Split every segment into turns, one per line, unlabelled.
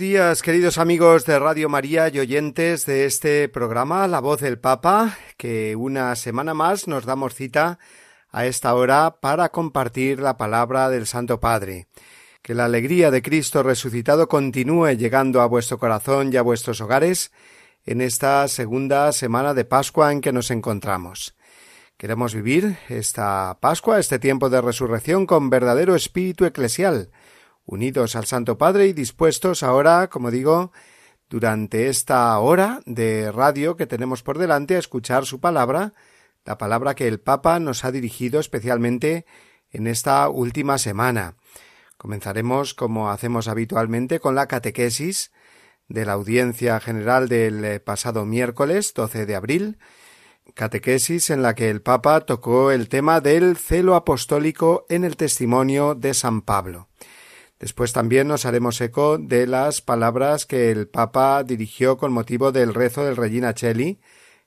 Días, queridos amigos de Radio María y oyentes de este programa La Voz del Papa, que una semana más nos damos cita a esta hora para compartir la palabra del Santo Padre. Que la alegría de Cristo resucitado continúe llegando a vuestro corazón y a vuestros hogares en esta segunda semana de Pascua en que nos encontramos. Queremos vivir esta Pascua, este tiempo de resurrección, con verdadero espíritu eclesial, unidos al Santo Padre y dispuestos ahora, como digo, durante esta hora de radio que tenemos por delante a escuchar su palabra, la palabra que el Papa nos ha dirigido especialmente en esta última semana. Comenzaremos, como hacemos habitualmente, con la catequesis de la audiencia general del pasado miércoles 12 de abril, catequesis en la que el Papa tocó el tema del celo apostólico en el testimonio de San Pablo. Después también nos haremos eco de las palabras que el Papa dirigió con motivo del rezo del Regina Cheli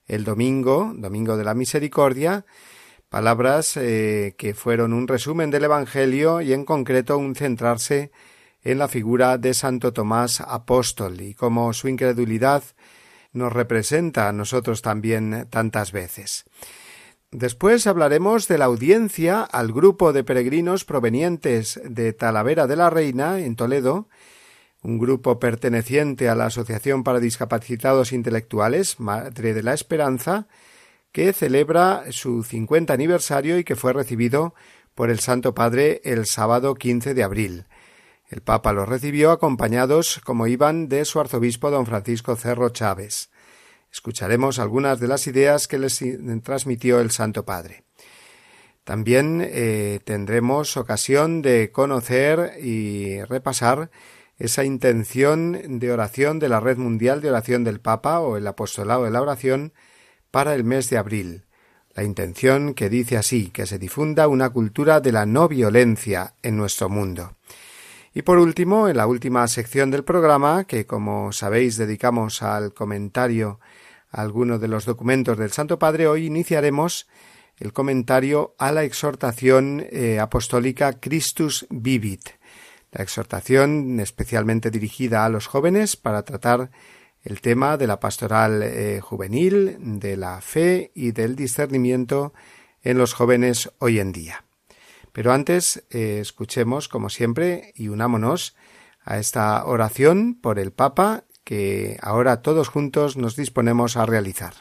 el domingo, domingo de la Misericordia, palabras eh, que fueron un resumen del Evangelio y en concreto un centrarse en la figura de Santo Tomás Apóstol y cómo su incredulidad nos representa a nosotros también tantas veces. Después hablaremos de la audiencia al grupo de peregrinos provenientes de Talavera de la Reina, en Toledo, un grupo perteneciente a la Asociación para Discapacitados Intelectuales, Madre de la Esperanza, que celebra su 50 aniversario y que fue recibido por el Santo Padre el sábado 15 de abril. El Papa los recibió acompañados, como iban, de su arzobispo don Francisco Cerro Chávez. Escucharemos algunas de las ideas que les transmitió el Santo Padre. También eh, tendremos ocasión de conocer y repasar esa intención de oración de la Red Mundial de Oración del Papa o el Apostolado de la Oración para el mes de abril. La intención que dice así, que se difunda una cultura de la no violencia en nuestro mundo. Y por último, en la última sección del programa, que como sabéis dedicamos al comentario algunos de los documentos del Santo Padre, hoy iniciaremos el comentario a la exhortación eh, apostólica Christus Vivit, la exhortación especialmente dirigida a los jóvenes para tratar el tema de la pastoral eh, juvenil, de la fe y del discernimiento en los jóvenes hoy en día. Pero antes eh, escuchemos, como siempre, y unámonos a esta oración por el Papa que ahora todos juntos nos disponemos a realizar.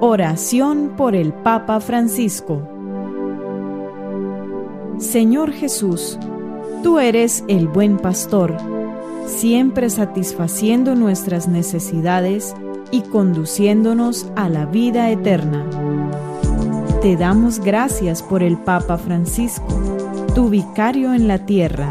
Oración por el Papa Francisco Señor Jesús, tú eres el buen pastor, siempre satisfaciendo nuestras necesidades y conduciéndonos a la vida eterna. Te damos gracias por el Papa Francisco, tu vicario en la tierra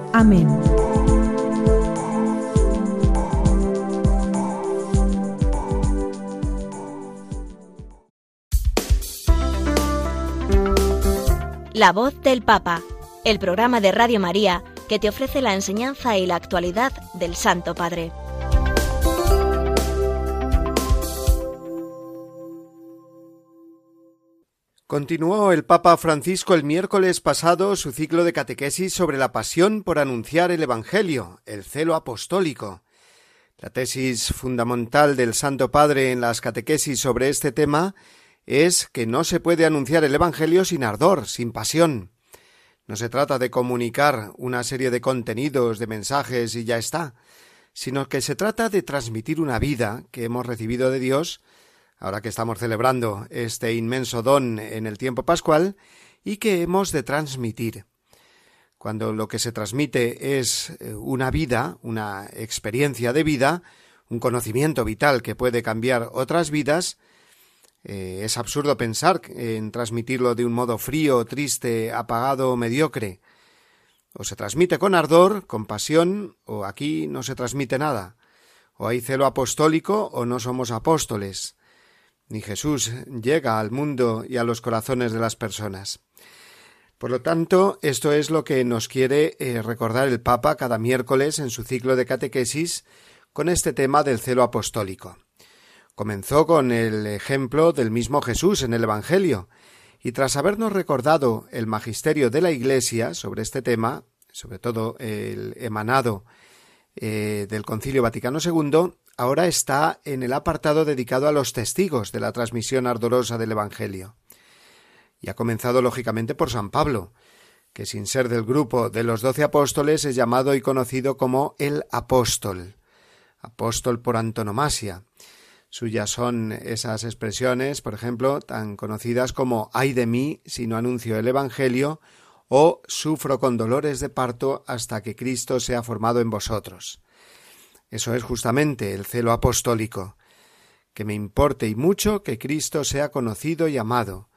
Amén.
La voz del Papa, el programa de Radio María que te ofrece la enseñanza y la actualidad del Santo Padre.
Continuó el Papa Francisco el miércoles pasado su ciclo de catequesis sobre la pasión por anunciar el Evangelio, el celo apostólico. La tesis fundamental del Santo Padre en las catequesis sobre este tema es que no se puede anunciar el Evangelio sin ardor, sin pasión. No se trata de comunicar una serie de contenidos, de mensajes y ya está, sino que se trata de transmitir una vida que hemos recibido de Dios, ahora que estamos celebrando este inmenso don en el tiempo pascual, y que hemos de transmitir. Cuando lo que se transmite es eh, una vida, una experiencia de vida, un conocimiento vital que puede cambiar otras vidas, eh, es absurdo pensar en transmitirlo de un modo frío, triste, apagado o mediocre. O se transmite con ardor, con pasión, o aquí no se transmite nada. O hay celo apostólico o no somos apóstoles. Ni Jesús llega al mundo y a los corazones de las personas. Por lo tanto, esto es lo que nos quiere eh, recordar el Papa cada miércoles en su ciclo de catequesis con este tema del celo apostólico. Comenzó con el ejemplo del mismo Jesús en el Evangelio, y tras habernos recordado el magisterio de la Iglesia sobre este tema, sobre todo el emanado eh, del Concilio Vaticano II, ahora está en el apartado dedicado a los testigos de la transmisión ardorosa del Evangelio. Y ha comenzado lógicamente por San Pablo, que sin ser del grupo de los doce apóstoles es llamado y conocido como el apóstol, apóstol por antonomasia, Suyas son esas expresiones, por ejemplo, tan conocidas como ay de mí si no anuncio el Evangelio o sufro con dolores de parto hasta que Cristo sea formado en vosotros. Eso es justamente el celo apostólico, que me importe y mucho que Cristo sea conocido y amado,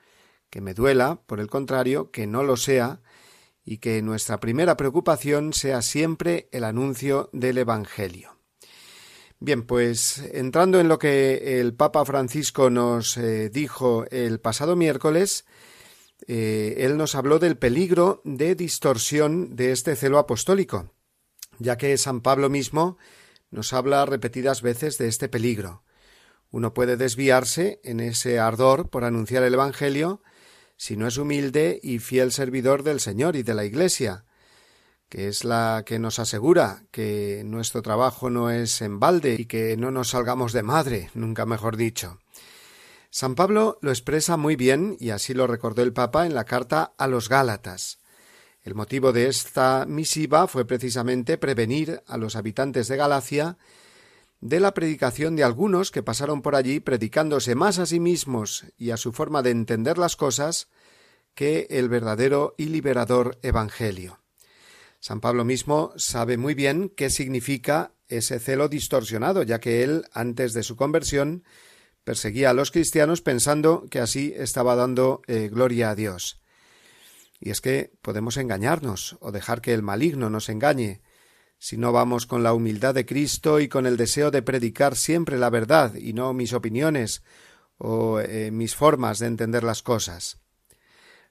que me duela, por el contrario, que no lo sea, y que nuestra primera preocupación sea siempre el anuncio del Evangelio. Bien, pues entrando en lo que el Papa Francisco nos eh, dijo el pasado miércoles, eh, él nos habló del peligro de distorsión de este celo apostólico, ya que San Pablo mismo nos habla repetidas veces de este peligro. Uno puede desviarse en ese ardor por anunciar el Evangelio si no es humilde y fiel servidor del Señor y de la Iglesia, que es la que nos asegura que nuestro trabajo no es en balde y que no nos salgamos de madre, nunca mejor dicho. San Pablo lo expresa muy bien, y así lo recordó el Papa en la carta a los Gálatas. El motivo de esta misiva fue precisamente prevenir a los habitantes de Galacia de la predicación de algunos que pasaron por allí predicándose más a sí mismos y a su forma de entender las cosas que el verdadero y liberador Evangelio. San Pablo mismo sabe muy bien qué significa ese celo distorsionado, ya que él, antes de su conversión, perseguía a los cristianos pensando que así estaba dando eh, gloria a Dios. Y es que podemos engañarnos o dejar que el maligno nos engañe, si no vamos con la humildad de Cristo y con el deseo de predicar siempre la verdad y no mis opiniones o eh, mis formas de entender las cosas.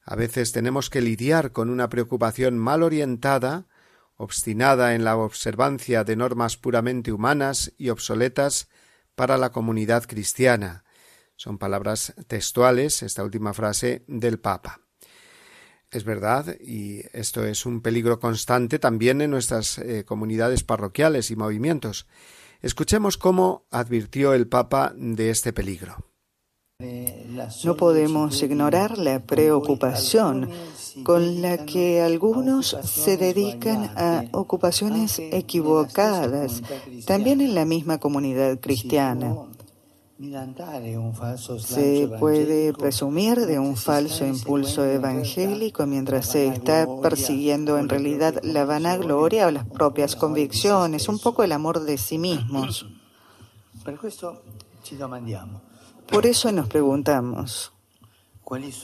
A veces tenemos que lidiar con una preocupación mal orientada, obstinada en la observancia de normas puramente humanas y obsoletas para la comunidad cristiana. Son palabras textuales, esta última frase del Papa. Es verdad, y esto es un peligro constante también en nuestras eh, comunidades parroquiales y movimientos. Escuchemos cómo advirtió el Papa de este peligro.
No podemos ignorar la preocupación con la que algunos se dedican a ocupaciones equivocadas, también en la misma comunidad cristiana. Se puede presumir de un falso impulso evangélico mientras se está persiguiendo en realidad la vanagloria o las propias convicciones, un poco el amor de sí mismos. Por eso nos preguntamos, ¿cuáles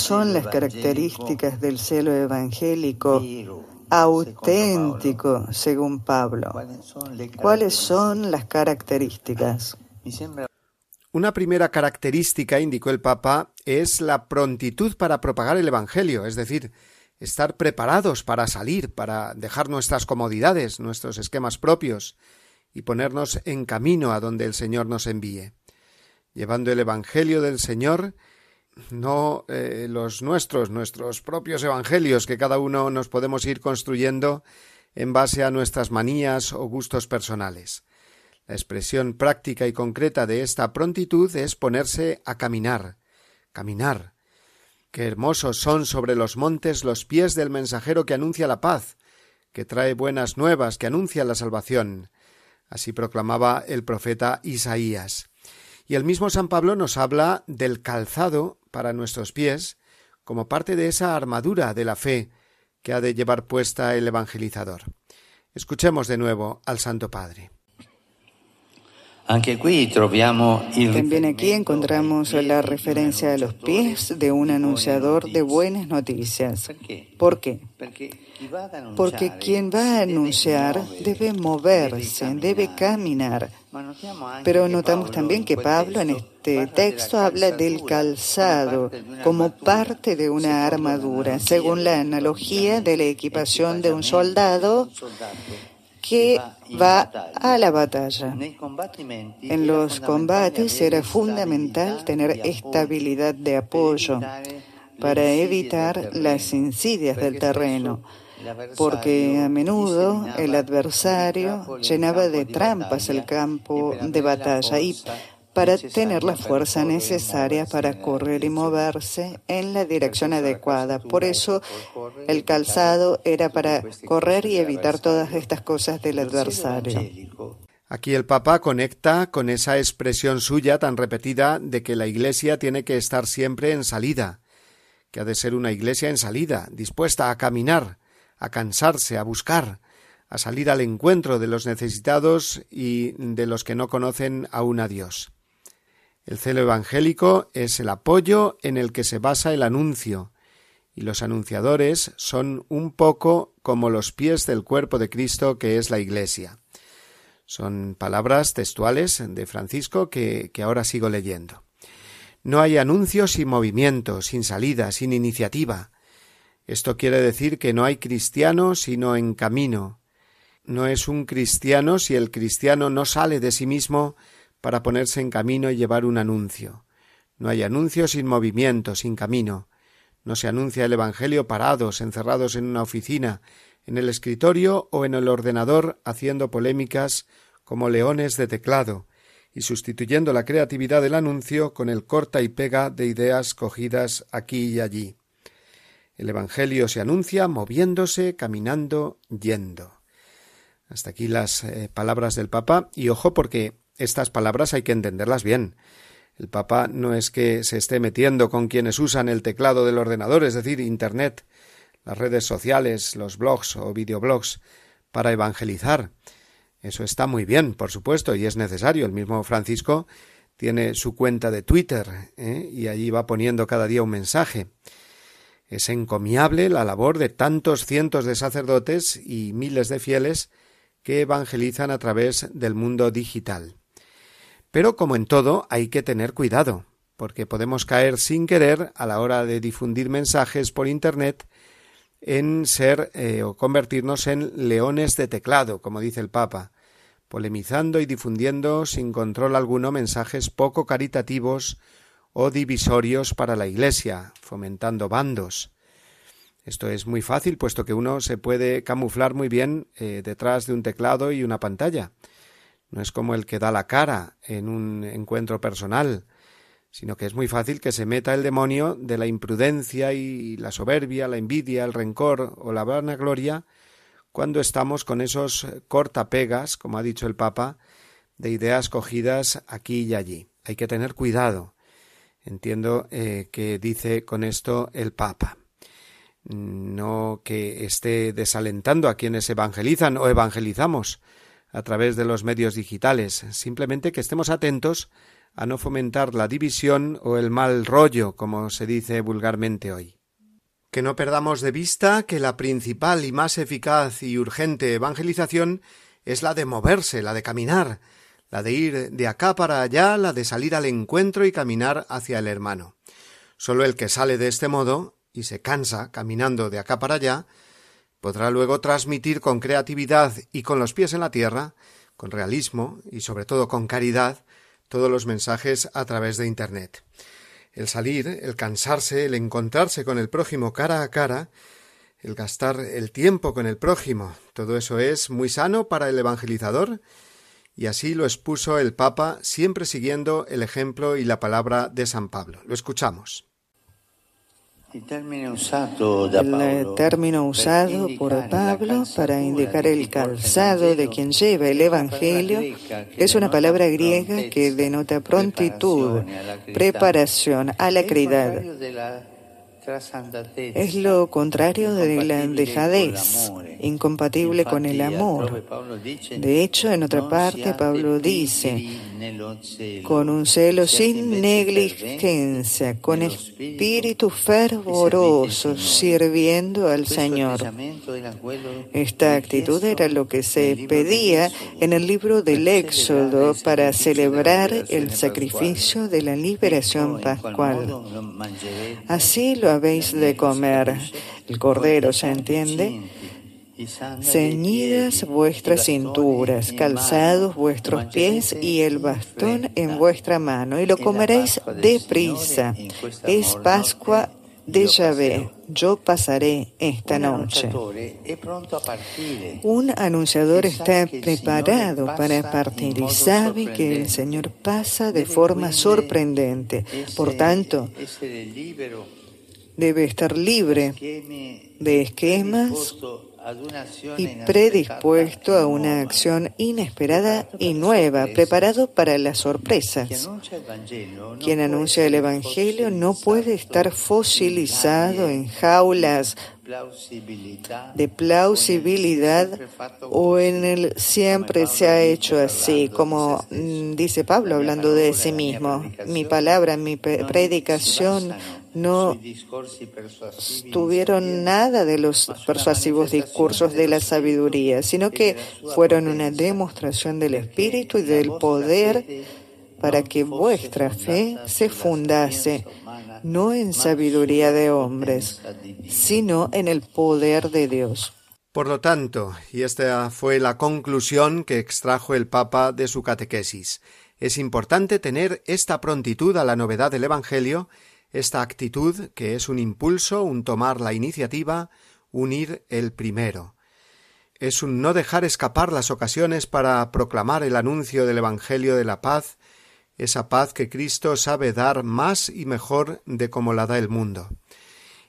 son las características del celo evangélico auténtico, según Pablo? ¿Cuáles son las características?
Una primera característica, indicó el Papa, es la prontitud para propagar el Evangelio, es decir, estar preparados para salir, para dejar nuestras comodidades, nuestros esquemas propios, y ponernos en camino a donde el Señor nos envíe, llevando el Evangelio del Señor, no eh, los nuestros, nuestros propios Evangelios que cada uno nos podemos ir construyendo en base a nuestras manías o gustos personales. La expresión práctica y concreta de esta prontitud es ponerse a caminar, caminar. Qué hermosos son sobre los montes los pies del mensajero que anuncia la paz, que trae buenas nuevas, que anuncia la salvación. Así proclamaba el profeta Isaías. Y el mismo San Pablo nos habla del calzado para nuestros pies como parte de esa armadura de la fe que ha de llevar puesta el evangelizador. Escuchemos de nuevo al Santo Padre.
También aquí encontramos la referencia a los pies de un anunciador de buenas noticias. ¿Por qué? Porque quien va a anunciar debe moverse, debe caminar. Pero notamos también que Pablo en este texto habla del calzado como parte de una armadura, según la analogía de la equipación de un soldado que va a la batalla. En los combates era fundamental tener estabilidad de apoyo para evitar las insidias del terreno, porque a menudo el adversario llenaba de trampas el campo de batalla y para tener la fuerza necesaria para correr y moverse en la dirección adecuada. Por eso el calzado era para correr y evitar todas estas cosas del adversario.
Aquí el Papa conecta con esa expresión suya tan repetida de que la Iglesia tiene que estar siempre en salida, que ha de ser una Iglesia en salida, dispuesta a caminar, a cansarse, a buscar, a salir al encuentro de los necesitados y de los que no conocen aún a Dios. El celo evangélico es el apoyo en el que se basa el anuncio, y los anunciadores son un poco como los pies del cuerpo de Cristo que es la Iglesia. Son palabras textuales de Francisco que, que ahora sigo leyendo. No hay anuncio sin movimiento, sin salida, sin iniciativa. Esto quiere decir que no hay cristiano sino en camino. No es un cristiano si el cristiano no sale de sí mismo para ponerse en camino y llevar un anuncio. No hay anuncio sin movimiento, sin camino. No se anuncia el Evangelio parados, encerrados en una oficina, en el escritorio o en el ordenador haciendo polémicas como leones de teclado, y sustituyendo la creatividad del anuncio con el corta y pega de ideas cogidas aquí y allí. El Evangelio se anuncia moviéndose, caminando, yendo. Hasta aquí las eh, palabras del Papa, y ojo porque estas palabras hay que entenderlas bien. El Papa no es que se esté metiendo con quienes usan el teclado del ordenador, es decir, Internet, las redes sociales, los blogs o videoblogs, para evangelizar. Eso está muy bien, por supuesto, y es necesario. El mismo Francisco tiene su cuenta de Twitter ¿eh? y allí va poniendo cada día un mensaje. Es encomiable la labor de tantos cientos de sacerdotes y miles de fieles que evangelizan a través del mundo digital. Pero como en todo, hay que tener cuidado, porque podemos caer sin querer a la hora de difundir mensajes por Internet en ser eh, o convertirnos en leones de teclado, como dice el Papa, polemizando y difundiendo sin control alguno mensajes poco caritativos o divisorios para la Iglesia, fomentando bandos. Esto es muy fácil, puesto que uno se puede camuflar muy bien eh, detrás de un teclado y una pantalla no es como el que da la cara en un encuentro personal, sino que es muy fácil que se meta el demonio de la imprudencia y la soberbia, la envidia, el rencor o la vanagloria cuando estamos con esos cortapegas, como ha dicho el Papa, de ideas cogidas aquí y allí. Hay que tener cuidado. Entiendo eh, que dice con esto el Papa. No que esté desalentando a quienes evangelizan o evangelizamos, a través de los medios digitales, simplemente que estemos atentos a no fomentar la división o el mal rollo, como se dice vulgarmente hoy. Que no perdamos de vista que la principal y más eficaz y urgente evangelización es la de moverse, la de caminar, la de ir de acá para allá, la de salir al encuentro y caminar hacia el hermano. Solo el que sale de este modo y se cansa caminando de acá para allá, podrá luego transmitir con creatividad y con los pies en la tierra, con realismo y sobre todo con caridad, todos los mensajes a través de Internet. El salir, el cansarse, el encontrarse con el prójimo cara a cara, el gastar el tiempo con el prójimo, todo eso es muy sano para el evangelizador Y así lo expuso el Papa, siempre siguiendo el ejemplo y la palabra de San Pablo. Lo escuchamos.
El término usado por Pablo para indicar el calzado de quien lleva el Evangelio es una palabra griega que denota prontitud, preparación, alacridad. Es lo contrario de la dejadez, incompatible con el amor. De hecho, en otra parte, Pablo dice, con un celo sin negligencia, con espíritu fervoroso, sirviendo al Señor. Esta actitud era lo que se pedía en el libro del Éxodo para celebrar el sacrificio de la liberación pascual. Así lo habéis de comer. El cordero, ¿se entiende? Ceñidas vuestras cinturas, calzados vuestros pies y el bastón en vuestra mano, y lo comeréis deprisa. Es Pascua de Yahvé. Yo pasaré esta noche. Un anunciador está preparado para partir y sabe que el Señor pasa de forma sorprendente. Por tanto, debe estar libre de esquemas y predispuesto a una acción inesperada y nueva, preparado para las sorpresas. Quien anuncia el Evangelio no puede estar fosilizado en jaulas de plausibilidad o en el siempre se ha hecho así, como dice Pablo hablando de sí mismo. Mi palabra, mi predicación no tuvieron nada de los persuasivos discursos de la sabiduría, sino que fueron una demostración del Espíritu y del poder para que vuestra fe se fundase no en sabiduría de hombres, sino en el poder de Dios.
Por lo tanto, y esta fue la conclusión que extrajo el Papa de su catequesis, es importante tener esta prontitud a la novedad del Evangelio esta actitud que es un impulso, un tomar la iniciativa, un ir el primero. Es un no dejar escapar las ocasiones para proclamar el anuncio del Evangelio de la paz, esa paz que Cristo sabe dar más y mejor de como la da el mundo.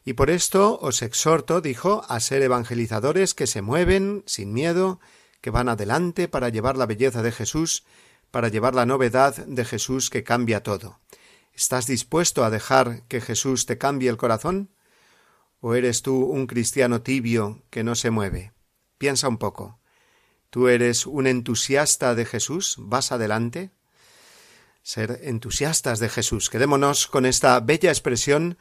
Y por esto os exhorto, dijo, a ser evangelizadores que se mueven sin miedo, que van adelante para llevar la belleza de Jesús, para llevar la novedad de Jesús que cambia todo. ¿Estás dispuesto a dejar que Jesús te cambie el corazón? ¿O eres tú un cristiano tibio que no se mueve? Piensa un poco. ¿Tú eres un entusiasta de Jesús? ¿Vas adelante? Ser entusiastas de Jesús. Quedémonos con esta bella expresión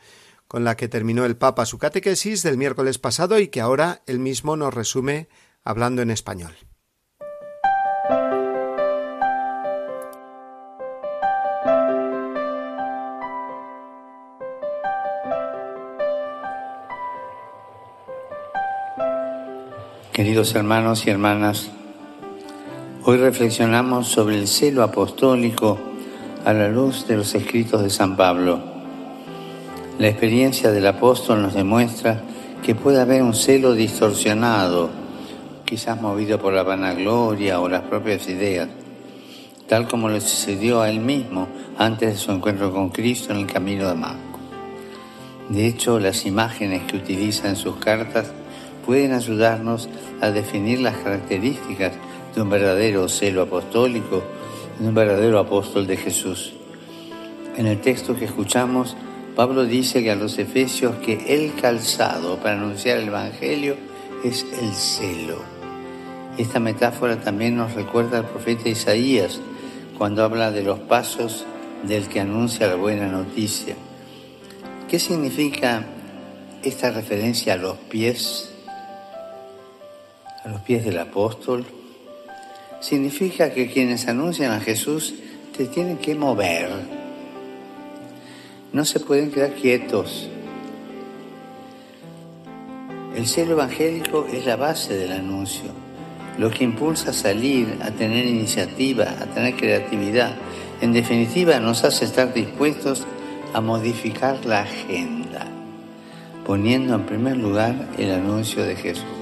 con la que terminó el Papa su catequesis del miércoles pasado y que ahora él mismo nos resume hablando en español.
Queridos hermanos y hermanas, hoy reflexionamos sobre el celo apostólico a la luz de los escritos de San Pablo. La experiencia del apóstol nos demuestra que puede haber un celo distorsionado, quizás movido por la vanagloria o las propias ideas, tal como le sucedió a él mismo antes de su encuentro con Cristo en el camino de Damasco. De hecho, las imágenes que utiliza en sus cartas pueden ayudarnos a definir las características de un verdadero celo apostólico, de un verdadero apóstol de Jesús. En el texto que escuchamos, Pablo dice que a los efesios que el calzado para anunciar el Evangelio es el celo. Esta metáfora también nos recuerda al profeta Isaías cuando habla de los pasos del que anuncia la buena noticia. ¿Qué significa esta referencia a los pies a los pies del apóstol, significa que quienes anuncian a Jesús te tienen que mover. No se pueden quedar quietos. El cielo evangélico es la base del anuncio, lo que impulsa a salir, a tener iniciativa, a tener creatividad. En definitiva, nos hace estar dispuestos a modificar la agenda, poniendo en primer lugar el anuncio de Jesús.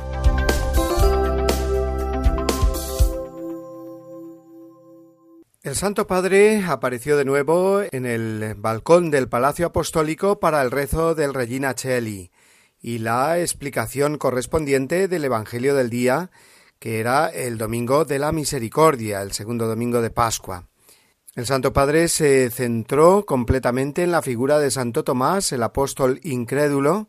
El Santo Padre apareció de nuevo en el balcón del Palacio Apostólico para el rezo del Regina Cheli y la explicación correspondiente del Evangelio del día, que era el Domingo de la Misericordia, el segundo domingo de Pascua. El Santo Padre se centró completamente en la figura de Santo Tomás, el apóstol incrédulo,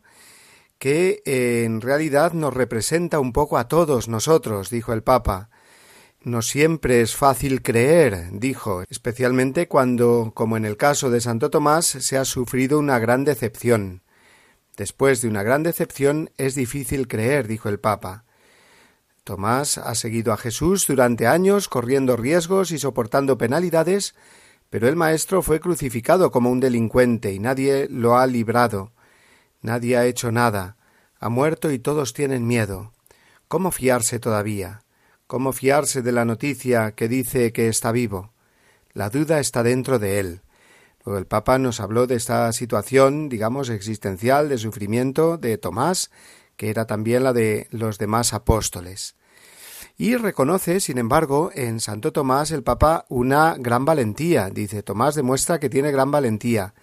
que en realidad nos representa un poco a todos nosotros, dijo el Papa. No siempre es fácil creer, dijo, especialmente cuando, como en el caso de Santo Tomás, se ha sufrido una gran decepción. Después de una gran decepción es difícil creer, dijo el Papa. Tomás ha seguido a Jesús durante años, corriendo riesgos y soportando penalidades, pero el Maestro fue crucificado como un delincuente y nadie lo ha librado. Nadie ha hecho nada. Ha muerto y todos tienen miedo. ¿Cómo fiarse todavía? ¿Cómo fiarse de la noticia que dice que está vivo? La duda está dentro de él. Luego el Papa nos habló de esta situación, digamos, existencial, de sufrimiento de Tomás, que era también la de los demás apóstoles. Y reconoce, sin embargo, en Santo Tomás el Papa una gran valentía. Dice, Tomás demuestra que tiene gran valentía.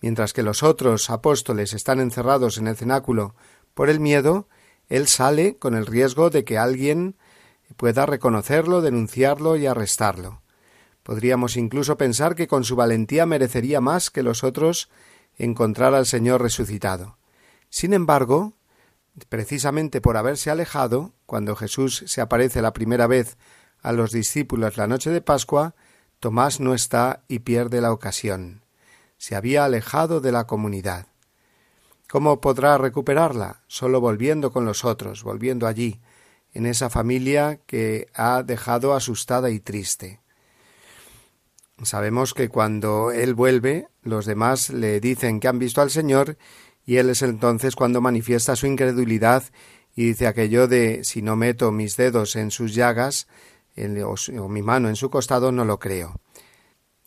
Mientras que los otros apóstoles están encerrados en el cenáculo por el miedo, él sale con el riesgo de que alguien pueda reconocerlo, denunciarlo y arrestarlo. Podríamos incluso pensar que con su valentía merecería más que los otros encontrar al Señor resucitado. Sin embargo, precisamente por haberse alejado, cuando Jesús se aparece la primera vez a los discípulos la noche de Pascua, Tomás no está y pierde la ocasión. Se había alejado de la comunidad. ¿Cómo podrá recuperarla? Solo volviendo con los otros, volviendo allí, en esa familia que ha dejado asustada y triste. Sabemos que cuando él vuelve, los demás le dicen que han visto al Señor y él es entonces cuando manifiesta su incredulidad y dice aquello de si no meto mis dedos en sus llagas o, mi mano en su costado no lo creo.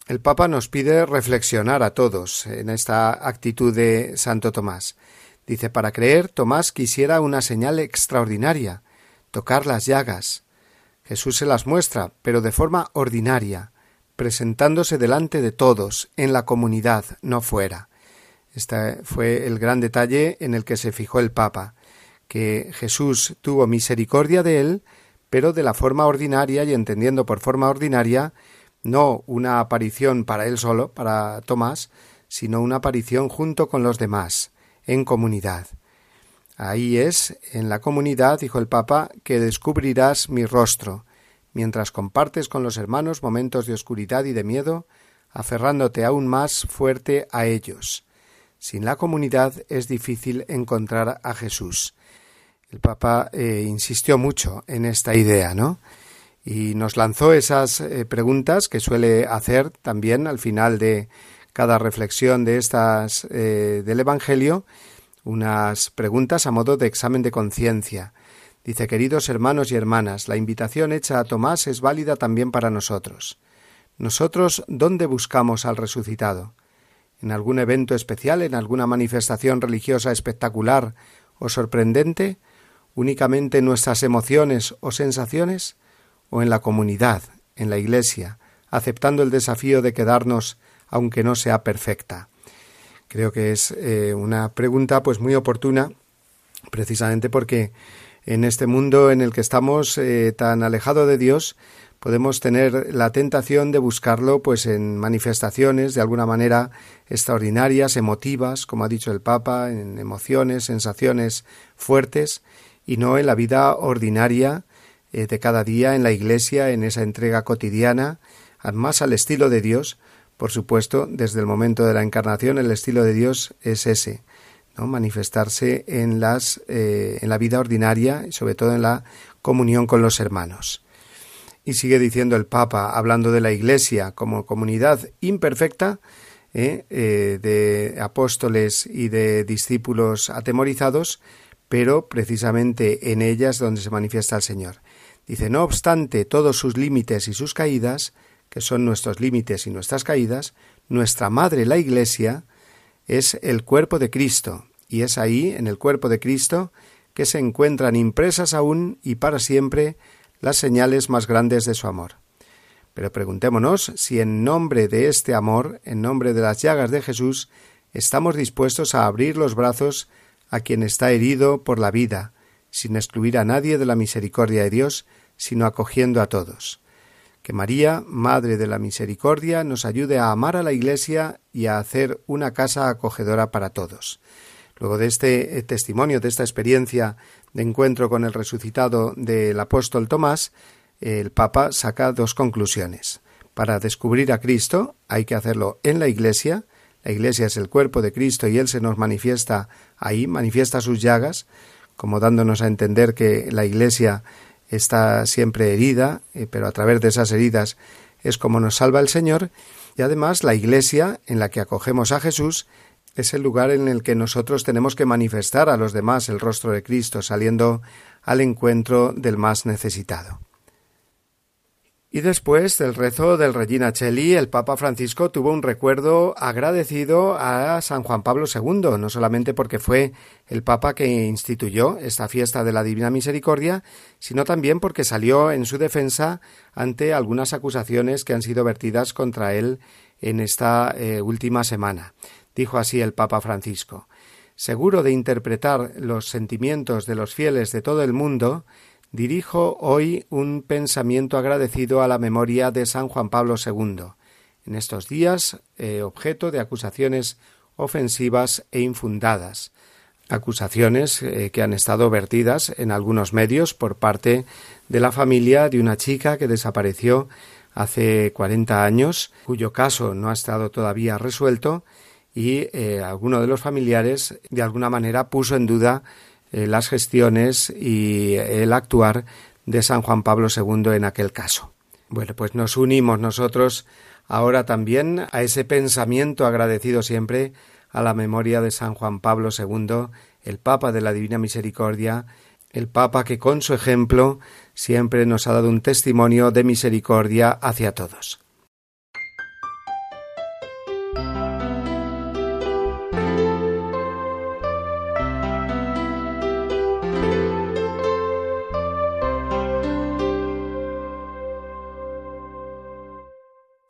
El Papa nos pide reflexionar a todos en esta actitud de Santo Tomás. Dice, para creer, Tomás quisiera una señal extraordinaria, tocar las llagas. Jesús se las muestra, pero de forma ordinaria, presentándose delante de todos, en la comunidad, no fuera. Este fue el gran detalle en el que se fijó el Papa, que Jesús tuvo misericordia de él, pero de la forma ordinaria y entendiendo por forma ordinaria no una aparición para él solo, para Tomás, sino una aparición junto con los demás, en comunidad. Ahí es, en la comunidad, dijo el Papa, que descubrirás mi rostro, mientras compartes con los hermanos momentos de oscuridad y de miedo, aferrándote aún más fuerte a ellos. Sin la comunidad es difícil encontrar a Jesús. El Papa eh, insistió mucho en esta idea, ¿no? Y nos lanzó esas eh, preguntas que suele hacer también al final de cada reflexión de estas eh, del Evangelio, unas preguntas a modo de examen de conciencia. Dice, queridos hermanos y hermanas, la invitación hecha a Tomás es válida también para nosotros. Nosotros, ¿dónde buscamos al resucitado? en algún evento especial, en alguna manifestación religiosa espectacular o sorprendente, únicamente en nuestras emociones o sensaciones, o en la comunidad, en la Iglesia, aceptando el desafío de quedarnos aunque no sea perfecta. Creo que es eh, una pregunta pues muy oportuna, precisamente porque en este mundo en el que estamos eh, tan alejado de Dios, podemos tener la tentación de buscarlo pues en manifestaciones de alguna manera extraordinarias, emotivas, como ha dicho el Papa, en emociones, sensaciones fuertes y no en la vida ordinaria eh, de cada día en la Iglesia, en esa entrega cotidiana, más al estilo de Dios. Por supuesto, desde el momento de la encarnación el estilo de Dios es ese, ¿no? manifestarse en las eh, en la vida ordinaria y sobre todo en la comunión con los hermanos. Y sigue diciendo el Papa, hablando de la Iglesia como comunidad imperfecta, ¿eh? Eh, de apóstoles y de discípulos atemorizados, pero precisamente en ellas donde se manifiesta el Señor. Dice, no obstante todos sus límites y sus caídas, que son nuestros límites y nuestras caídas, nuestra Madre la Iglesia es el cuerpo de Cristo, y es ahí, en el cuerpo de Cristo, que se encuentran impresas aún y para siempre las señales más grandes de su amor. Pero preguntémonos si en nombre de este amor, en nombre de las llagas de Jesús, estamos dispuestos a abrir los brazos a quien está herido por la vida, sin excluir a nadie de la misericordia de Dios, sino acogiendo a todos. Que María, Madre de la Misericordia, nos ayude a amar a la Iglesia y a hacer una casa acogedora para todos. Luego de este eh, testimonio, de esta experiencia de encuentro con el resucitado del apóstol Tomás, el Papa saca dos conclusiones. Para descubrir a Cristo hay que hacerlo en la Iglesia. La Iglesia es el cuerpo de Cristo y Él se nos manifiesta ahí, manifiesta sus llagas, como dándonos a entender que la Iglesia está siempre herida, eh, pero a través de esas heridas es como nos salva el Señor. Y además la Iglesia, en la que acogemos a Jesús, es el lugar en el que nosotros tenemos que manifestar a los demás el rostro de Cristo, saliendo al encuentro del más necesitado. Y después del rezo del Regina Cheli, el Papa Francisco tuvo un recuerdo agradecido a San Juan Pablo II, no solamente porque fue el Papa que instituyó esta fiesta de la Divina Misericordia, sino también porque salió en su defensa ante algunas acusaciones que han sido vertidas contra él en esta eh, última semana. Dijo así el Papa Francisco. Seguro de interpretar los sentimientos de los fieles de todo el mundo, dirijo hoy un pensamiento agradecido a la memoria de San Juan Pablo II, en estos días eh, objeto de acusaciones ofensivas e infundadas, acusaciones eh, que han estado vertidas en algunos medios por parte de la familia de una chica que desapareció hace cuarenta años, cuyo caso no ha estado todavía resuelto y eh, alguno de los familiares de alguna manera puso en duda eh, las gestiones y el actuar de San Juan Pablo II en aquel caso. Bueno, pues nos unimos nosotros ahora también a ese pensamiento agradecido siempre a la memoria de San Juan Pablo II, el Papa de la Divina Misericordia, el Papa que con su ejemplo siempre nos ha dado un testimonio de misericordia hacia todos.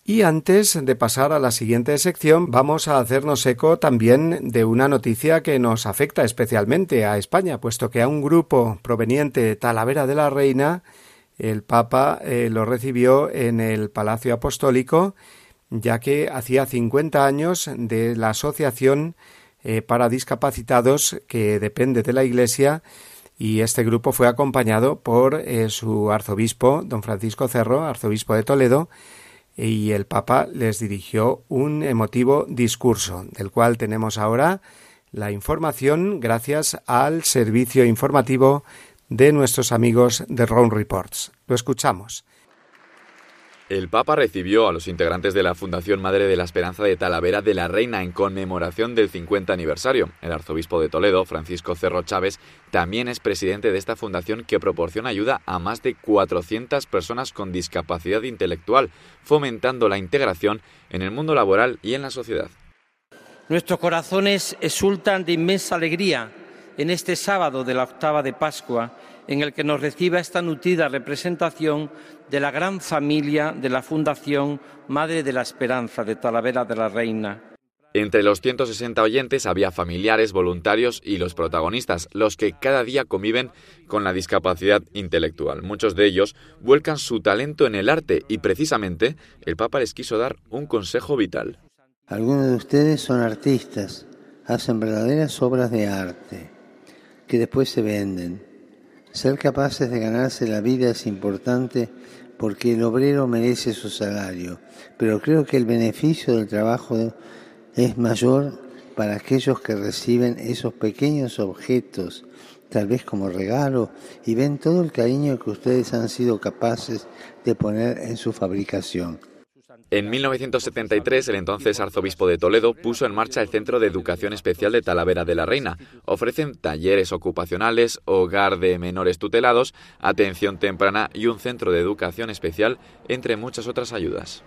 Y antes de pasar a la siguiente sección, vamos a hacernos eco también de una noticia que nos afecta especialmente a España, puesto que a un grupo proveniente de Talavera de la Reina, el Papa eh, lo recibió en el Palacio Apostólico, ya que hacía 50 años de la Asociación eh, para Discapacitados que depende de la Iglesia y este grupo fue acompañado por eh, su arzobispo, don Francisco Cerro, arzobispo de Toledo, y el Papa les dirigió un emotivo discurso, del cual tenemos ahora la información gracias al servicio informativo de nuestros amigos de Round Reports. Lo escuchamos.
El Papa recibió a los integrantes de la Fundación Madre de la Esperanza de Talavera de la Reina en conmemoración del 50 aniversario. El arzobispo de Toledo, Francisco Cerro Chávez, también es presidente de esta fundación que proporciona ayuda a más de 400 personas con discapacidad intelectual, fomentando la integración en el mundo laboral y en la sociedad.
Nuestros corazones exultan de inmensa alegría en este sábado de la octava de Pascua en el que nos reciba esta nutrida representación de la gran familia de la Fundación Madre de la Esperanza de Talavera de la Reina.
Entre los 160 oyentes había familiares, voluntarios y los protagonistas, los que cada día conviven con la discapacidad intelectual. Muchos de ellos vuelcan su talento en el arte y precisamente el Papa les quiso dar un consejo vital.
Algunos de ustedes son artistas, hacen verdaderas obras de arte que después se venden. Ser capaces de ganarse la vida es importante porque el obrero merece su salario, pero creo que el beneficio del trabajo es mayor para aquellos que reciben esos pequeños objetos, tal vez como regalo, y ven todo el cariño que ustedes han sido capaces de poner en su fabricación.
En 1973, el entonces arzobispo de Toledo puso en marcha el Centro de Educación Especial de Talavera de la Reina. Ofrecen talleres ocupacionales, hogar de menores tutelados, atención temprana y un centro de educación especial, entre muchas otras ayudas.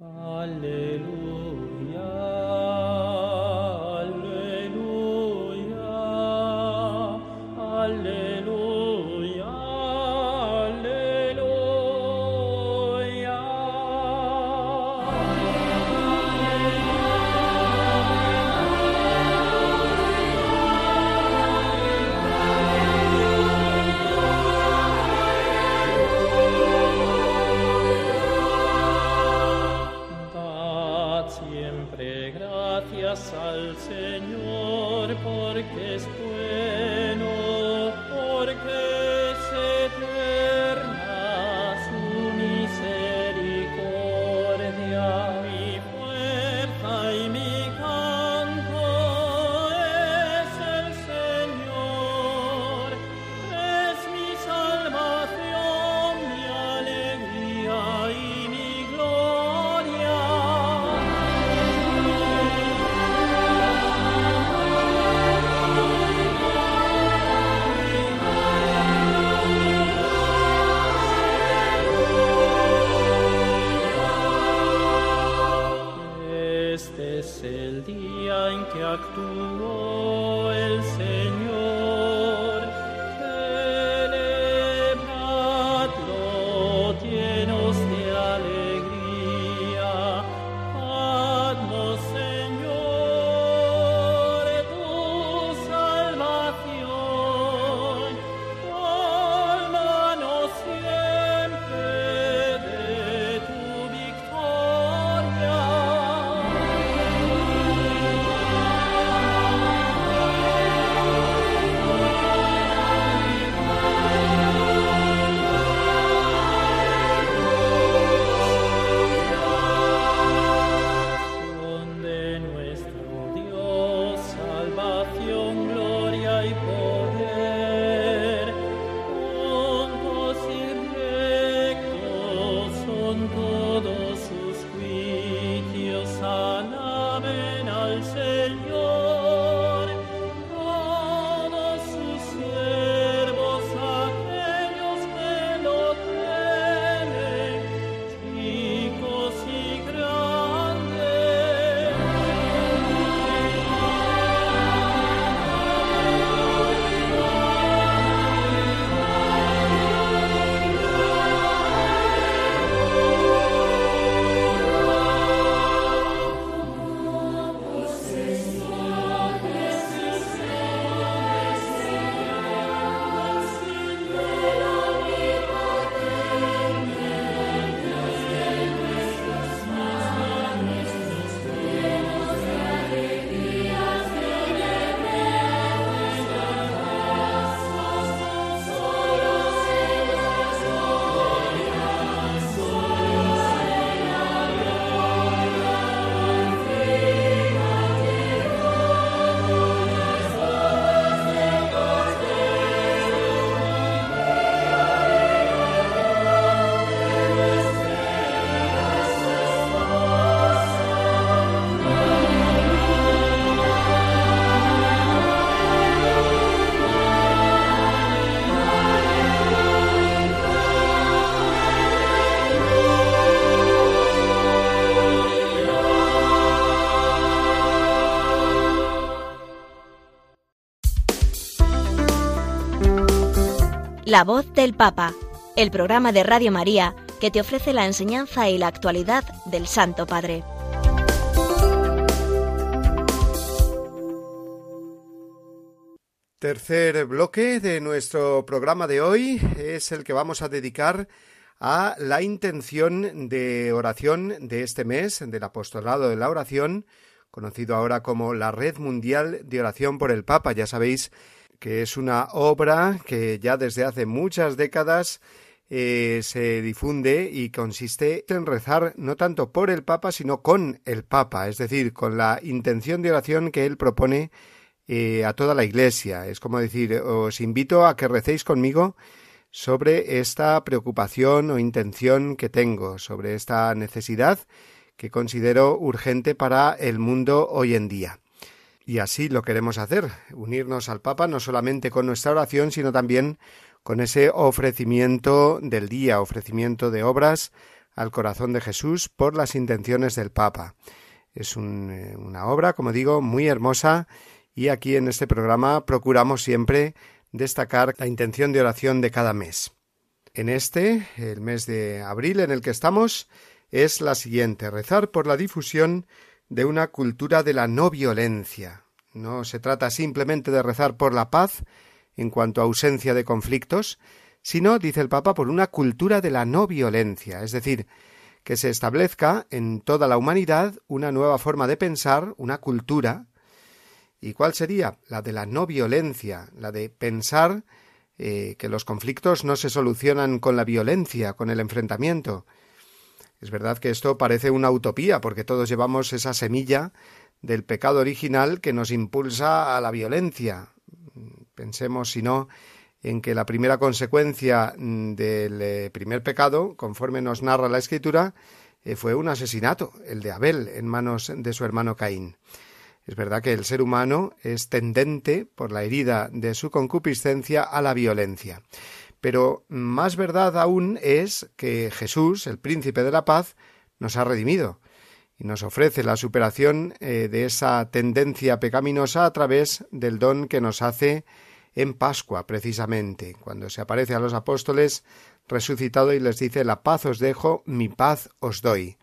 Aleluya.
La voz del Papa, el programa de Radio María que te ofrece la enseñanza y la actualidad del Santo Padre.
Tercer bloque de nuestro programa de hoy es el que vamos a dedicar a la intención de oración de este mes del apostolado de la oración, conocido ahora como la Red Mundial de Oración por el Papa. Ya sabéis que es una obra que ya desde hace muchas décadas eh, se difunde y consiste en rezar no tanto por el Papa, sino con el Papa, es decir, con la intención de oración que él propone eh, a toda la Iglesia. Es como decir, os invito a que recéis conmigo sobre esta preocupación o intención que tengo, sobre esta necesidad que considero urgente para el mundo hoy en día. Y así lo queremos hacer, unirnos al Papa no solamente con nuestra oración, sino también con ese ofrecimiento del día, ofrecimiento de obras al corazón de Jesús por las intenciones del Papa. Es eh, una obra, como digo, muy hermosa y aquí en este programa procuramos siempre destacar la intención de oración de cada mes. En este, el mes de abril en el que estamos, es la siguiente, rezar por la difusión de una cultura de la no violencia. No se trata simplemente de rezar por la paz en cuanto a ausencia de conflictos, sino, dice el Papa, por una cultura de la no violencia, es decir, que se establezca en toda la humanidad una nueva forma de pensar, una cultura, ¿Y cuál sería? La de la no violencia, la de pensar eh, que los conflictos no se solucionan con la violencia, con el enfrentamiento. Es verdad que esto parece una utopía, porque todos llevamos esa semilla del pecado original que nos impulsa a la violencia. Pensemos, si no, en que la primera consecuencia del eh, primer pecado, conforme nos narra la Escritura, eh, fue un asesinato, el de Abel, en manos de su hermano Caín. Es verdad que el ser humano es tendente, por la herida de su concupiscencia, a la violencia. Pero más verdad aún es que Jesús, el príncipe de la paz, nos ha redimido y nos ofrece la superación eh, de esa tendencia pecaminosa a través del don que nos hace en Pascua, precisamente, cuando se aparece a los apóstoles resucitado y les dice La paz os dejo, mi paz os doy.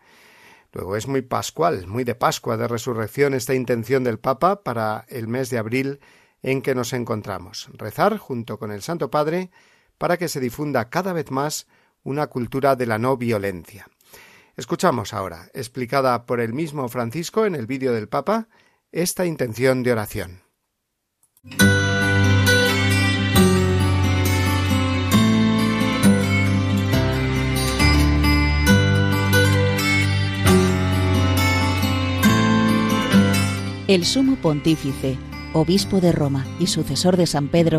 Luego es muy pascual, muy de Pascua, de resurrección esta intención del Papa para el mes de abril en que nos encontramos. Rezar junto con el Santo Padre para que se difunda cada vez más una cultura de la no violencia. Escuchamos ahora, explicada por el mismo Francisco en el vídeo del Papa, esta intención de oración.
El sumo pontífice, obispo de Roma y sucesor de San Pedro,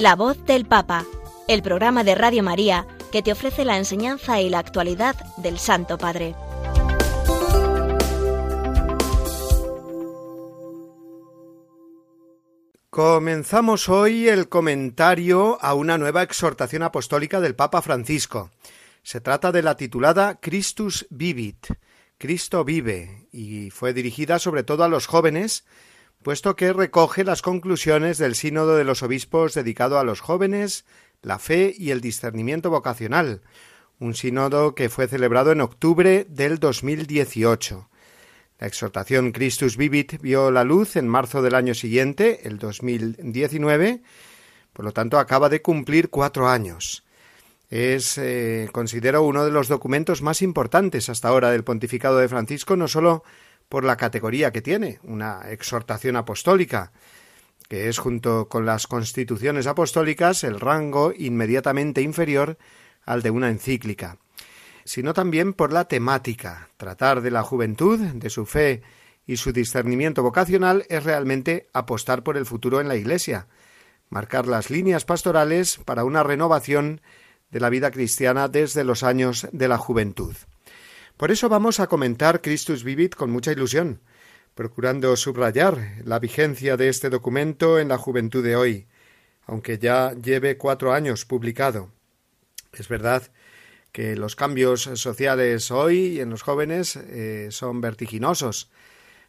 La voz del Papa, el programa de Radio María que te ofrece la enseñanza y la actualidad del Santo Padre.
Comenzamos hoy el comentario a una nueva exhortación apostólica del Papa Francisco. Se trata de la titulada Christus Vivit, Cristo vive, y fue dirigida sobre todo a los jóvenes puesto que recoge las conclusiones del Sínodo de los Obispos dedicado a los jóvenes, la fe y el discernimiento vocacional, un sínodo que fue celebrado en octubre del 2018. La exhortación Christus Vivit vio la luz en marzo del año siguiente, el 2019, por lo tanto acaba de cumplir cuatro años. Es, eh, considero, uno de los documentos más importantes hasta ahora del pontificado de Francisco, no solo por la categoría que tiene, una exhortación apostólica, que es junto con las constituciones apostólicas el rango inmediatamente inferior al de una encíclica, sino también por la temática. Tratar de la juventud, de su fe y su discernimiento vocacional es realmente apostar por el futuro en la Iglesia, marcar las líneas pastorales para una renovación de la vida cristiana desde los años de la juventud. Por eso vamos a comentar Christus Vivit con mucha ilusión, procurando subrayar la vigencia de este documento en la juventud de hoy, aunque ya lleve cuatro años publicado. Es verdad que los cambios sociales hoy en los jóvenes eh, son vertiginosos,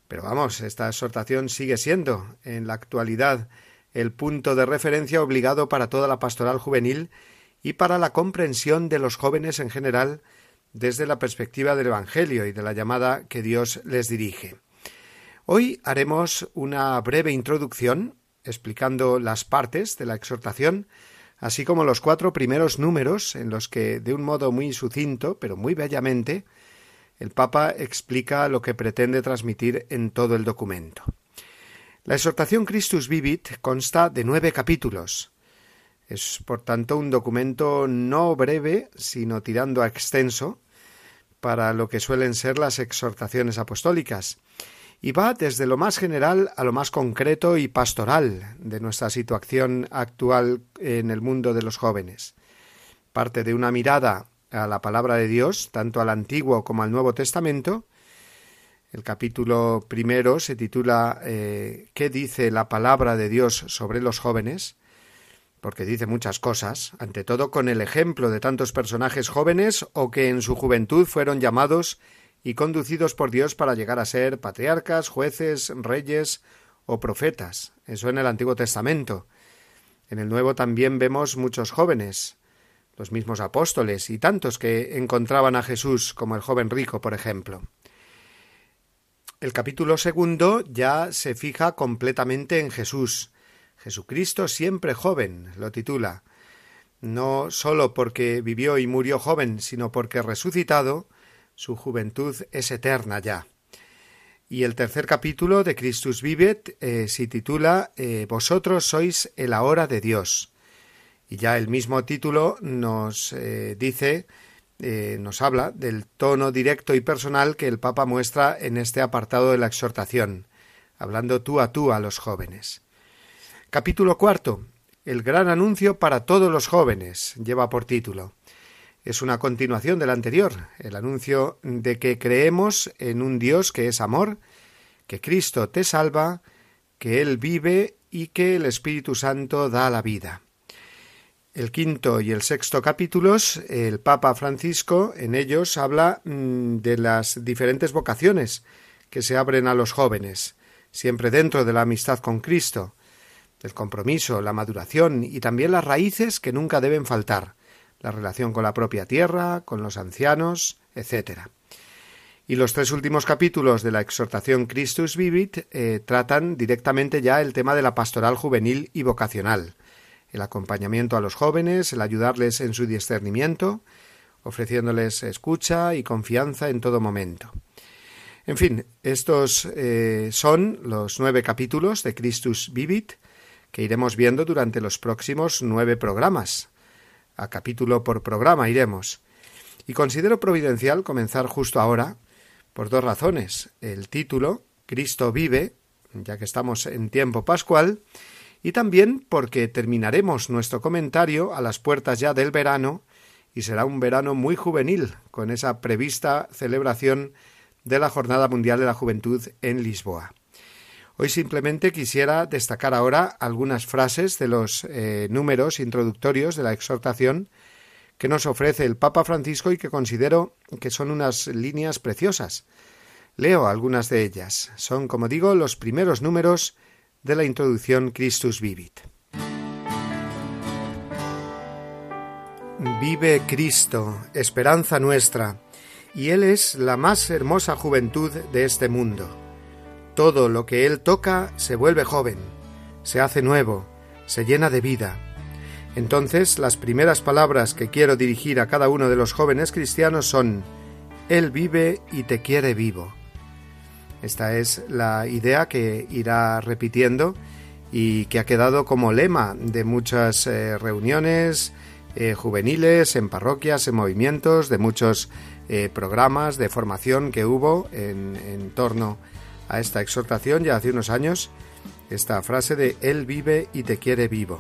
pero vamos, esta exhortación sigue siendo, en la actualidad, el punto de referencia obligado para toda la pastoral juvenil y para la comprensión de los jóvenes en general desde la perspectiva del Evangelio y de la llamada que Dios les dirige. Hoy haremos una breve introducción explicando las partes de la exhortación, así como los cuatro primeros números en los que, de un modo muy sucinto, pero muy bellamente, el Papa explica lo que pretende transmitir en todo el documento. La exhortación Christus Vivit consta de nueve capítulos. Es, por tanto, un documento no breve, sino tirando a extenso, para lo que suelen ser las exhortaciones apostólicas, y va desde lo más general a lo más concreto y pastoral de nuestra situación actual en el mundo de los jóvenes. Parte de una mirada a la palabra de Dios, tanto al Antiguo como al Nuevo Testamento, el capítulo primero se titula eh, ¿Qué dice la palabra de Dios sobre los jóvenes? Porque dice muchas cosas, ante todo con el ejemplo de tantos personajes jóvenes o que en su juventud fueron llamados y conducidos por Dios para llegar a ser patriarcas, jueces, reyes o profetas. Eso en el Antiguo Testamento. En el Nuevo también vemos muchos jóvenes, los mismos apóstoles y tantos que encontraban a Jesús, como el joven rico, por ejemplo. El capítulo segundo ya se fija completamente en Jesús. Jesucristo siempre joven, lo titula. No sólo porque vivió y murió joven, sino porque resucitado, su juventud es eterna ya. Y el tercer capítulo de Christus Vivet eh, se titula eh, Vosotros sois el ahora de Dios. Y ya el mismo título nos eh, dice nos habla del tono directo y personal que el Papa muestra en este apartado de la exhortación, hablando tú a tú a los jóvenes. Capítulo cuarto. El gran anuncio para todos los jóvenes lleva por título. Es una continuación del anterior, el anuncio de que creemos en un Dios que es amor, que Cristo te salva, que Él vive y que el Espíritu Santo da la vida el quinto y el sexto capítulos, el Papa Francisco en ellos habla mm, de las diferentes vocaciones que se abren a los jóvenes, siempre dentro de la amistad con Cristo, del compromiso, la maduración y también las raíces que nunca deben faltar, la relación con la propia tierra, con los ancianos, etc. Y los tres últimos capítulos de la exhortación Christus Vivit eh, tratan directamente ya el tema de la pastoral juvenil y vocacional, el acompañamiento a los jóvenes, el ayudarles en su discernimiento, ofreciéndoles escucha y confianza en todo momento. En fin, estos eh, son los nueve capítulos de Christus Vivit que iremos viendo durante los próximos nueve programas. A capítulo por programa iremos. Y considero providencial comenzar justo ahora por dos razones. El título, Cristo vive, ya que estamos en tiempo pascual, y también porque terminaremos nuestro comentario a las puertas ya del verano y será un verano muy juvenil con esa prevista celebración de la Jornada Mundial de la Juventud en Lisboa. Hoy simplemente quisiera destacar ahora algunas frases de los eh, números introductorios de la exhortación que nos ofrece el Papa Francisco y que considero que son unas líneas preciosas. Leo algunas de ellas. Son, como digo, los primeros números de la introducción Christus Vivit. Vive Cristo, esperanza nuestra, y Él es la más hermosa juventud de este mundo. Todo lo que Él toca se vuelve joven, se hace nuevo, se llena de vida. Entonces las primeras palabras que quiero dirigir a cada uno de los jóvenes cristianos son Él vive y te quiere vivo. Esta es la idea que irá repitiendo y que ha quedado como lema de muchas eh, reuniones eh, juveniles, en parroquias, en movimientos, de muchos eh, programas de formación que hubo en, torno a esta exhortación ya hace unos años, esta frase de Él vive y te quiere vivo.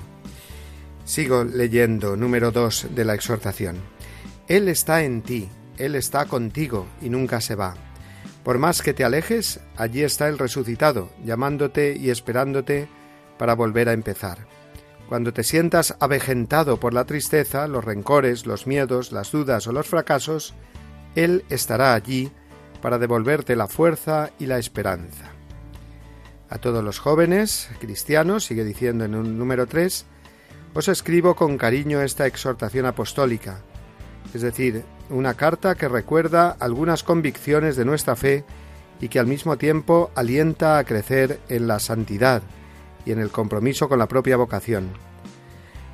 Sigo leyendo número 2 de la exhortación. Él está en ti, Él está contigo y nunca se va. Por más que te alejes, allí está el resucitado, llamándote y esperándote para volver a empezar. Cuando te sientas avejentado por la tristeza, los rencores, los miedos, las dudas o los fracasos, Él estará allí para devolverte la fuerza y la esperanza. A todos los jóvenes cristianos, sigue diciendo en un número 3, os escribo con cariño esta exhortación apostólica, es decir, una carta que recuerda algunas convicciones de nuestra fe y que al mismo tiempo alienta a crecer en la santidad y en el compromiso con la propia vocación.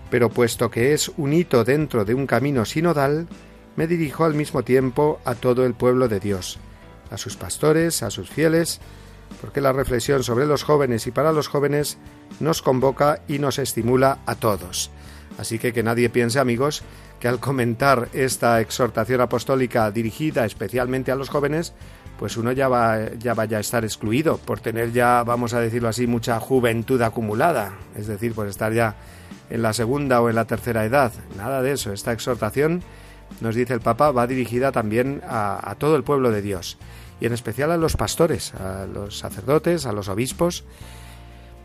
Pero puesto que es un hito dentro de un camino sinodal, me dirijo al mismo tiempo a todo el pueblo de Dios, a sus pastores, a sus fieles, porque la reflexión sobre los jóvenes y para los jóvenes nos convoca y nos estimula a todos. Así que que nadie piense, amigos, que al comentar esta exhortación apostólica dirigida especialmente a los jóvenes, pues uno ya va ya vaya a estar excluido por tener ya, vamos a decirlo así, mucha juventud acumulada, es decir, por estar ya en la segunda o en la tercera edad. Nada de eso. Esta exhortación, nos dice el Papa, va dirigida también a, todo el pueblo de Dios y en especial a los pastores, a los sacerdotes, a los obispos,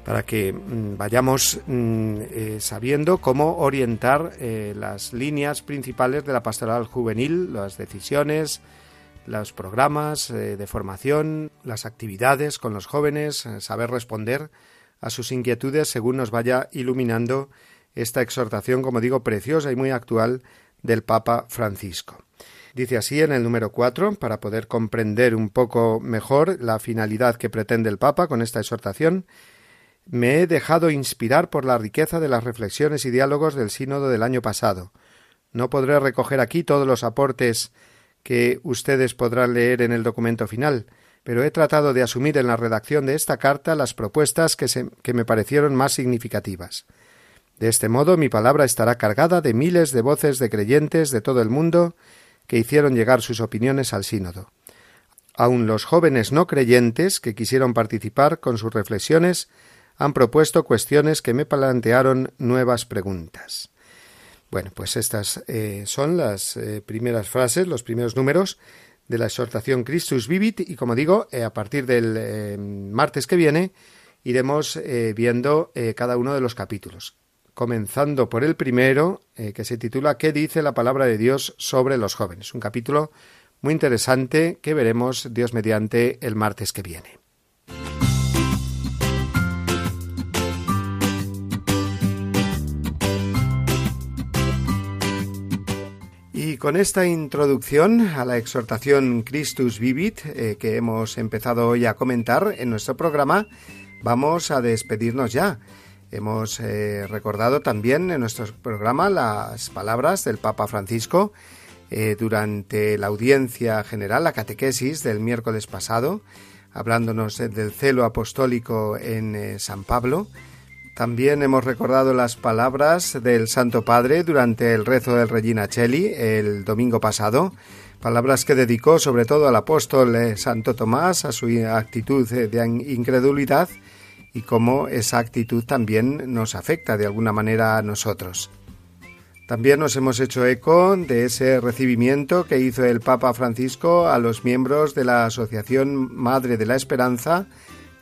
para que mm, vayamos mm, eh, sabiendo cómo orientar eh, las líneas principales de la pastoral juvenil, las decisiones, los programas eh, de formación, las actividades con los jóvenes, saber responder a sus inquietudes según nos vaya iluminando esta exhortación, como digo, preciosa y muy actual del Papa Francisco. Dice así en el número 4, para poder comprender un poco mejor la finalidad que pretende el Papa con esta exhortación, me he dejado inspirar por la riqueza de las reflexiones y diálogos del sínodo del año pasado. No podré recoger aquí todos los aportes que ustedes podrán leer en el documento final, pero he tratado de asumir en la redacción de esta carta las propuestas que, que me parecieron más significativas. De este modo mi palabra estará cargada de miles de voces de creyentes de todo el mundo que hicieron llegar sus opiniones al sínodo. Aun los jóvenes no creyentes que quisieron participar con sus reflexiones han propuesto cuestiones que me plantearon nuevas preguntas. Bueno, pues estas eh, son las eh, primeras frases, los primeros números de la exhortación Christus Vivit y como digo, eh, a partir del martes que viene iremos viendo cada uno de los capítulos, comenzando por el primero que se titula ¿Qué dice la palabra de Dios sobre los jóvenes? Un capítulo muy interesante que veremos Dios mediante el martes que viene. Y con esta introducción a la exhortación Christus Vivit eh, que hemos empezado hoy a comentar en nuestro programa, vamos a despedirnos ya. Hemos eh, recordado también en nuestro programa las palabras del Papa Francisco eh, durante la audiencia general, la catequesis del miércoles pasado, hablándonos del celo apostólico en San Pablo. También hemos recordado las palabras del Santo Padre durante el rezo del Regina Cheli el domingo pasado, palabras que dedicó sobre todo al apóstol eh, Santo Tomás a su actitud de incredulidad y cómo esa actitud también nos afecta de alguna manera a nosotros. También nos hemos hecho eco de ese recibimiento que hizo el Papa Francisco a los miembros de la Asociación Madre de la Esperanza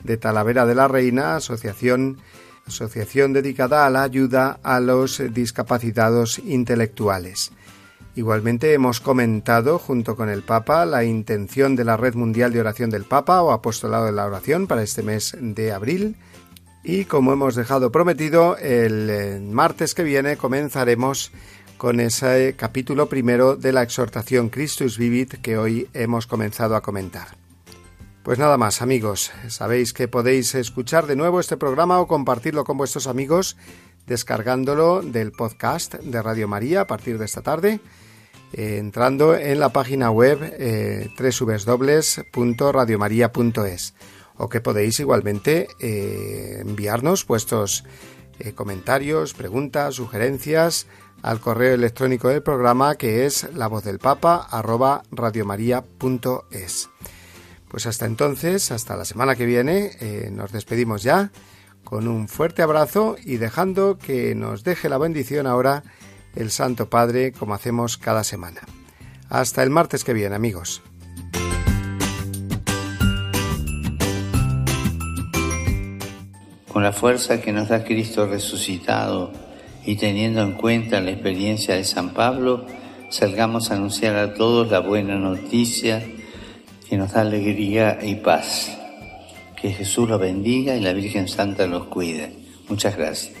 de Talavera de la Reina, asociación asociación dedicada a la ayuda a los discapacitados intelectuales. Igualmente hemos comentado junto con el Papa la intención de la Red Mundial de Oración del Papa o Apostolado de la Oración para este mes de abril. Y como hemos dejado prometido, el eh, martes que viene comenzaremos con ese capítulo primero de la exhortación Christus Vivit que hoy hemos comenzado a comentar. Pues nada más, amigos. Sabéis que podéis escuchar de nuevo este programa o compartirlo con vuestros amigos descargándolo del podcast de Radio María a partir de esta tarde, eh, entrando en la página web eh, www.radiomaria.es o que podéis igualmente eh, enviarnos vuestros eh, comentarios, preguntas, sugerencias al correo electrónico del programa que es la voz del papa radiomaria.es. Pues hasta entonces, hasta la semana que viene, nos despedimos ya con un fuerte abrazo y dejando que nos deje la bendición ahora el Santo Padre como hacemos cada semana. Hasta el martes que viene, amigos.
Con la fuerza que nos da Cristo resucitado y teniendo en cuenta la experiencia de San Pablo, salgamos a anunciar a todos la buena noticia que nos da alegría y paz. Que Jesús los bendiga y la Virgen Santa los cuide. Muchas gracias.